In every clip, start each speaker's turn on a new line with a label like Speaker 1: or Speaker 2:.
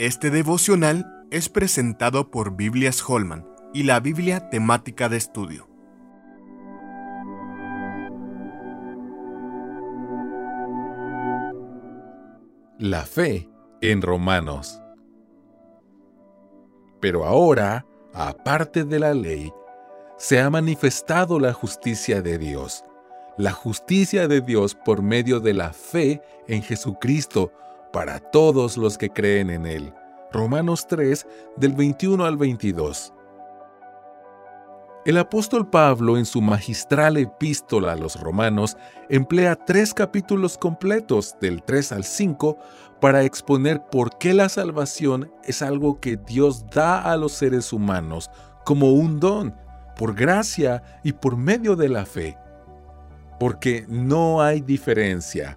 Speaker 1: Este devocional es presentado por Biblias Holman y la Biblia temática de estudio.
Speaker 2: La fe en Romanos. Pero ahora, aparte de la ley, se ha manifestado la justicia de Dios. La justicia de Dios por medio de la fe en Jesucristo para todos los que creen en Él Romanos 3, del 21 al 22. El apóstol Pablo en su magistral epístola a los romanos emplea tres capítulos completos, del 3 al 5, para exponer por qué la salvación es algo que Dios da a los seres humanos como un don, por gracia y por medio de la fe. Porque no hay diferencia,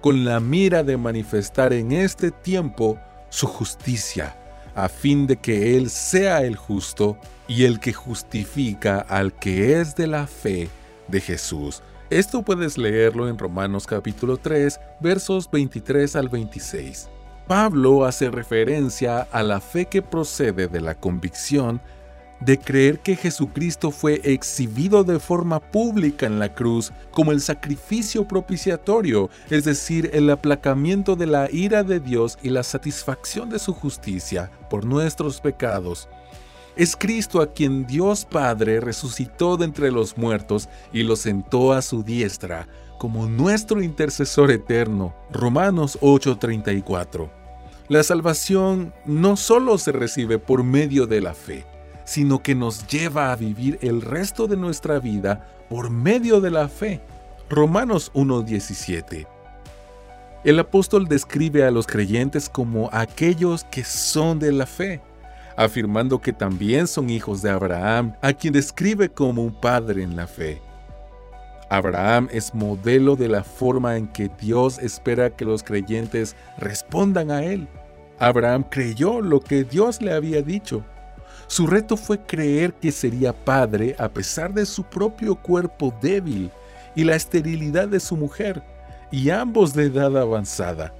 Speaker 2: con la mira de manifestar en este tiempo su justicia, a fin de que Él sea el justo y el que justifica al que es de la fe de Jesús. Esto puedes leerlo en Romanos capítulo 3, versos 23 al 26. Pablo hace referencia a la fe que procede de la convicción de creer que Jesucristo fue exhibido de forma pública en la cruz como el sacrificio propiciatorio, es decir, el aplacamiento de la ira de Dios y la satisfacción de su justicia por nuestros pecados. Es Cristo a quien Dios Padre resucitó de entre los muertos y lo sentó a su diestra como nuestro intercesor eterno. Romanos 8:34. La salvación no solo se recibe por medio de la fe, sino que nos lleva a vivir el resto de nuestra vida por medio de la fe. Romanos 1.17. El apóstol describe a los creyentes como aquellos que son de la fe, afirmando que también son hijos de Abraham, a quien describe como un padre en la fe. Abraham es modelo de la forma en que Dios espera que los creyentes respondan a Él. Abraham creyó lo que Dios le había dicho su reto fue creer que sería padre a pesar de su propio cuerpo débil y la esterilidad de su mujer, y ambos de edad avanzada.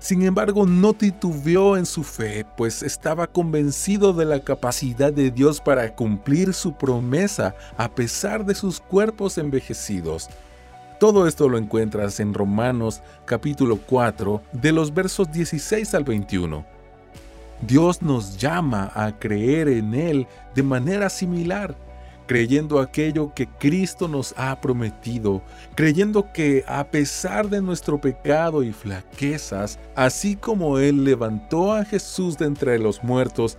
Speaker 2: Sin embargo, no titubeó en su fe, pues estaba convencido de la capacidad de Dios para cumplir su promesa a pesar de sus cuerpos envejecidos. Todo esto lo encuentras en Romanos capítulo 4, de los versos 16 al 21. Dios nos llama a creer en Él de manera similar, creyendo aquello que Cristo nos ha prometido, creyendo que a pesar de nuestro pecado y flaquezas, así como Él levantó a Jesús de entre los muertos,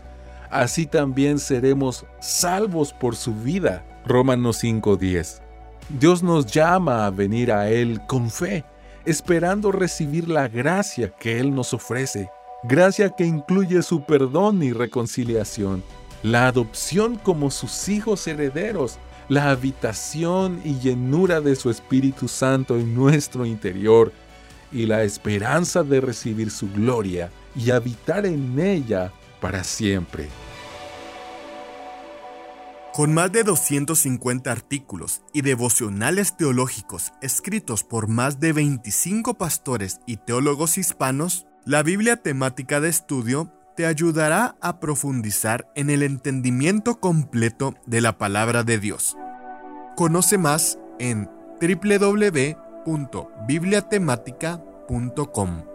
Speaker 2: así también seremos salvos por su vida. Romanos 5:10. Dios nos llama a venir a Él con fe, esperando recibir la gracia que Él nos ofrece gracia que incluye su perdón y reconciliación, la adopción como sus hijos herederos, la habitación y llenura de su Espíritu Santo en nuestro interior. Y la esperanza de recibir su gloria y habitar en ella para siempre.
Speaker 1: Con más de 250 artículos y devocionales teológicos escritos por más de 25 pastores y teólogos hispanos, la Biblia temática de estudio te ayudará a profundizar en el entendimiento completo de la palabra de Dios. Conoce más en www.bibliatematica.com.